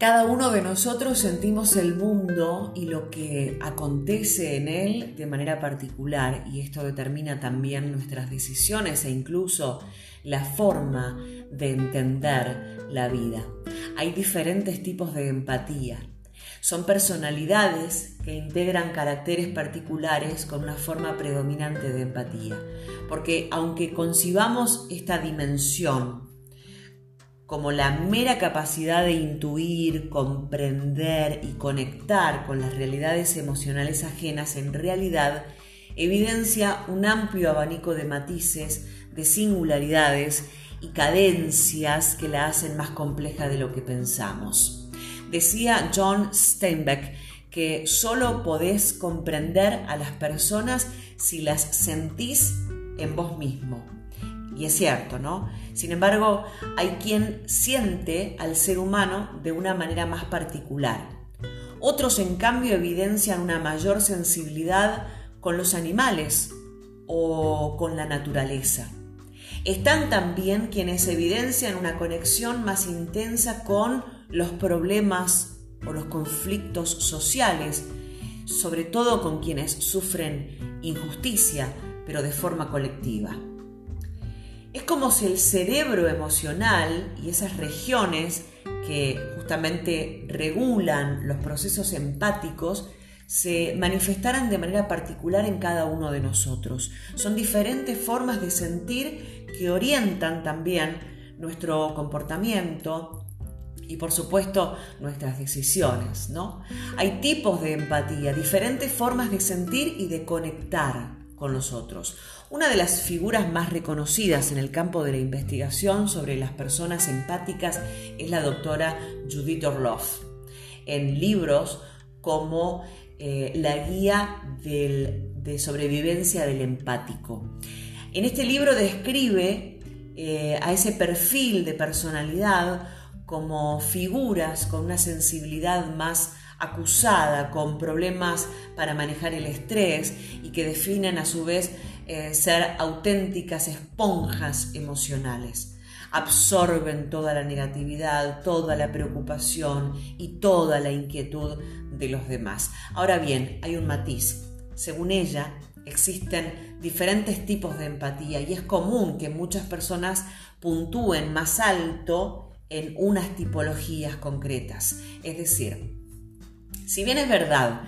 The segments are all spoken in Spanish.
Cada uno de nosotros sentimos el mundo y lo que acontece en él de manera particular y esto determina también nuestras decisiones e incluso la forma de entender la vida. Hay diferentes tipos de empatía. Son personalidades que integran caracteres particulares con una forma predominante de empatía. Porque aunque concibamos esta dimensión como la mera capacidad de intuir, comprender y conectar con las realidades emocionales ajenas, en realidad evidencia un amplio abanico de matices, de singularidades y cadencias que la hacen más compleja de lo que pensamos. Decía John Steinbeck que solo podés comprender a las personas si las sentís en vos mismo. Y es cierto, ¿no? Sin embargo, hay quien siente al ser humano de una manera más particular. Otros, en cambio, evidencian una mayor sensibilidad con los animales o con la naturaleza. Están también quienes evidencian una conexión más intensa con los problemas o los conflictos sociales, sobre todo con quienes sufren injusticia, pero de forma colectiva. Es como si el cerebro emocional y esas regiones que justamente regulan los procesos empáticos se manifestaran de manera particular en cada uno de nosotros. Son diferentes formas de sentir que orientan también nuestro comportamiento y por supuesto nuestras decisiones, ¿no? Hay tipos de empatía, diferentes formas de sentir y de conectar con los otros. Una de las figuras más reconocidas en el campo de la investigación sobre las personas empáticas es la doctora Judith Orloff. En libros como eh, La guía de sobrevivencia del empático. En este libro describe eh, a ese perfil de personalidad como figuras con una sensibilidad más acusada con problemas para manejar el estrés y que definen a su vez eh, ser auténticas esponjas emocionales. Absorben toda la negatividad, toda la preocupación y toda la inquietud de los demás. Ahora bien, hay un matiz. Según ella, existen diferentes tipos de empatía y es común que muchas personas puntúen más alto en unas tipologías concretas. Es decir, si bien es verdad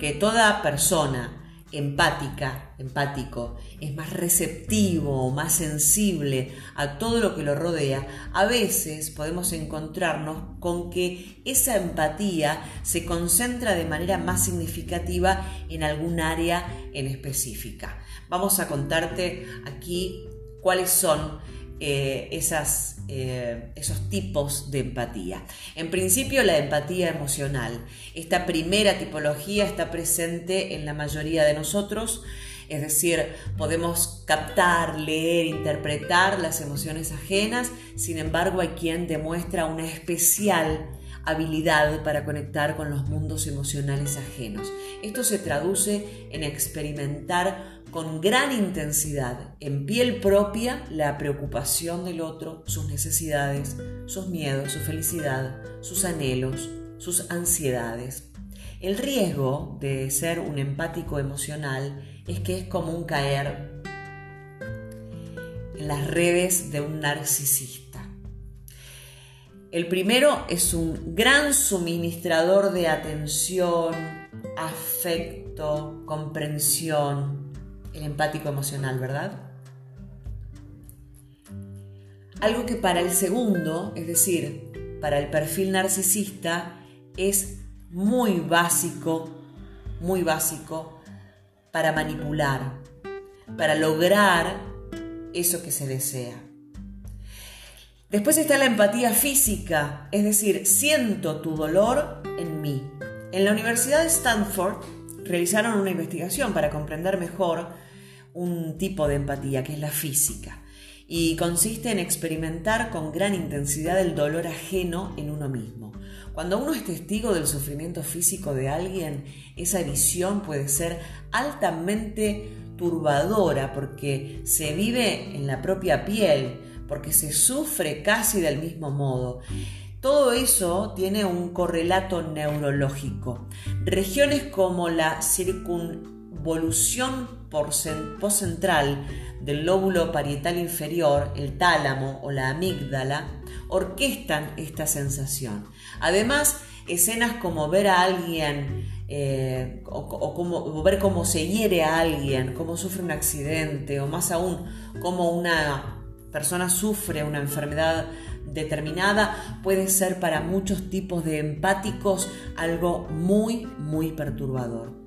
que toda persona empática, empático, es más receptivo, más sensible a todo lo que lo rodea, a veces podemos encontrarnos con que esa empatía se concentra de manera más significativa en algún área en específica. Vamos a contarte aquí cuáles son eh, esas, eh, esos tipos de empatía. En principio, la empatía emocional. Esta primera tipología está presente en la mayoría de nosotros, es decir, podemos captar, leer, interpretar las emociones ajenas, sin embargo hay quien demuestra una especial habilidad para conectar con los mundos emocionales ajenos. Esto se traduce en experimentar con gran intensidad, en piel propia, la preocupación del otro, sus necesidades, sus miedos, su felicidad, sus anhelos, sus ansiedades. El riesgo de ser un empático emocional es que es como un caer en las redes de un narcisista. El primero es un gran suministrador de atención, afecto, comprensión, el empático emocional, ¿verdad? Algo que para el segundo, es decir, para el perfil narcisista, es muy básico, muy básico para manipular, para lograr eso que se desea. Después está la empatía física, es decir, siento tu dolor en mí. En la Universidad de Stanford realizaron una investigación para comprender mejor un tipo de empatía, que es la física, y consiste en experimentar con gran intensidad el dolor ajeno en uno mismo. Cuando uno es testigo del sufrimiento físico de alguien, esa visión puede ser altamente turbadora porque se vive en la propia piel, porque se sufre casi del mismo modo. Todo eso tiene un correlato neurológico. Regiones como la circunvolución postcentral del lóbulo parietal inferior, el tálamo o la amígdala, orquestan esta sensación. Además, escenas como ver a alguien eh, o, como, ver cómo se hiere a alguien, cómo sufre un accidente o más aún cómo una persona sufre una enfermedad determinada puede ser para muchos tipos de empáticos algo muy, muy perturbador.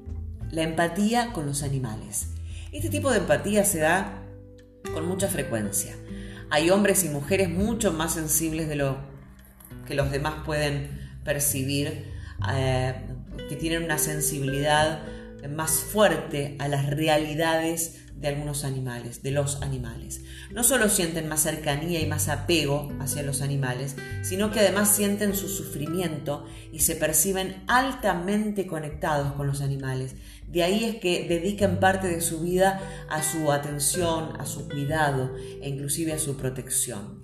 La empatía con los animales. Este tipo de empatía se da con mucha frecuencia. Hay hombres y mujeres mucho más sensibles de lo que los demás pueden percibir, eh, que tienen una sensibilidad más fuerte a las realidades de algunos animales, de los animales. No solo sienten más cercanía y más apego hacia los animales, sino que además sienten su sufrimiento y se perciben altamente conectados con los animales. De ahí es que dedican parte de su vida a su atención, a su cuidado e inclusive a su protección.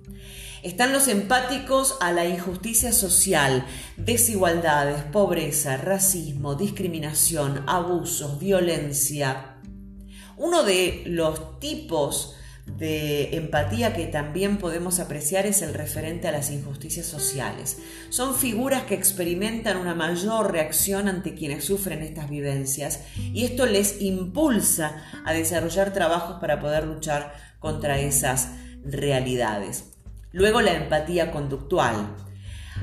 Están los empáticos a la injusticia social, desigualdades, pobreza, racismo, discriminación, abusos, violencia, uno de los tipos de empatía que también podemos apreciar es el referente a las injusticias sociales. Son figuras que experimentan una mayor reacción ante quienes sufren estas vivencias y esto les impulsa a desarrollar trabajos para poder luchar contra esas realidades. Luego la empatía conductual.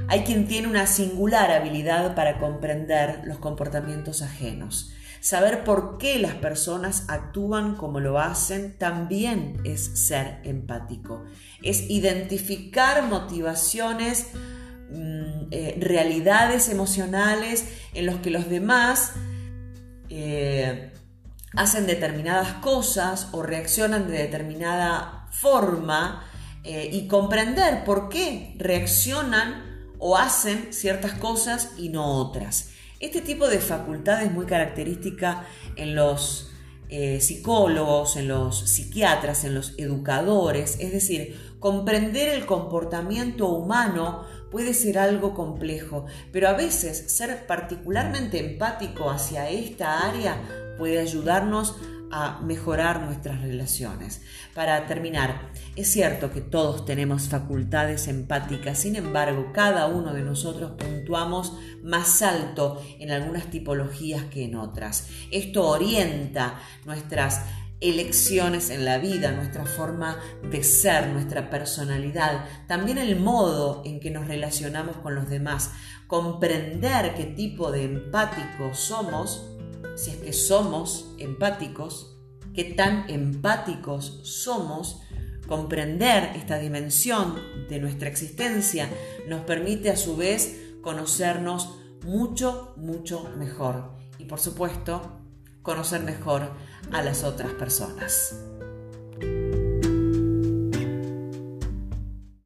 Hay quien tiene una singular habilidad para comprender los comportamientos ajenos. Saber por qué las personas actúan como lo hacen también es ser empático. Es identificar motivaciones, mm, eh, realidades emocionales en los que los demás eh, hacen determinadas cosas o reaccionan de determinada forma eh, y comprender por qué reaccionan o hacen ciertas cosas y no otras. Este tipo de facultad es muy característica en los eh, psicólogos, en los psiquiatras, en los educadores, es decir, comprender el comportamiento humano puede ser algo complejo, pero a veces ser particularmente empático hacia esta área puede ayudarnos a mejorar nuestras relaciones. Para terminar, es cierto que todos tenemos facultades empáticas, sin embargo, cada uno de nosotros puntuamos más alto en algunas tipologías que en otras. Esto orienta nuestras elecciones en la vida, nuestra forma de ser, nuestra personalidad, también el modo en que nos relacionamos con los demás, comprender qué tipo de empáticos somos si es que somos empáticos, qué tan empáticos somos, comprender esta dimensión de nuestra existencia nos permite a su vez conocernos mucho, mucho mejor y por supuesto conocer mejor a las otras personas.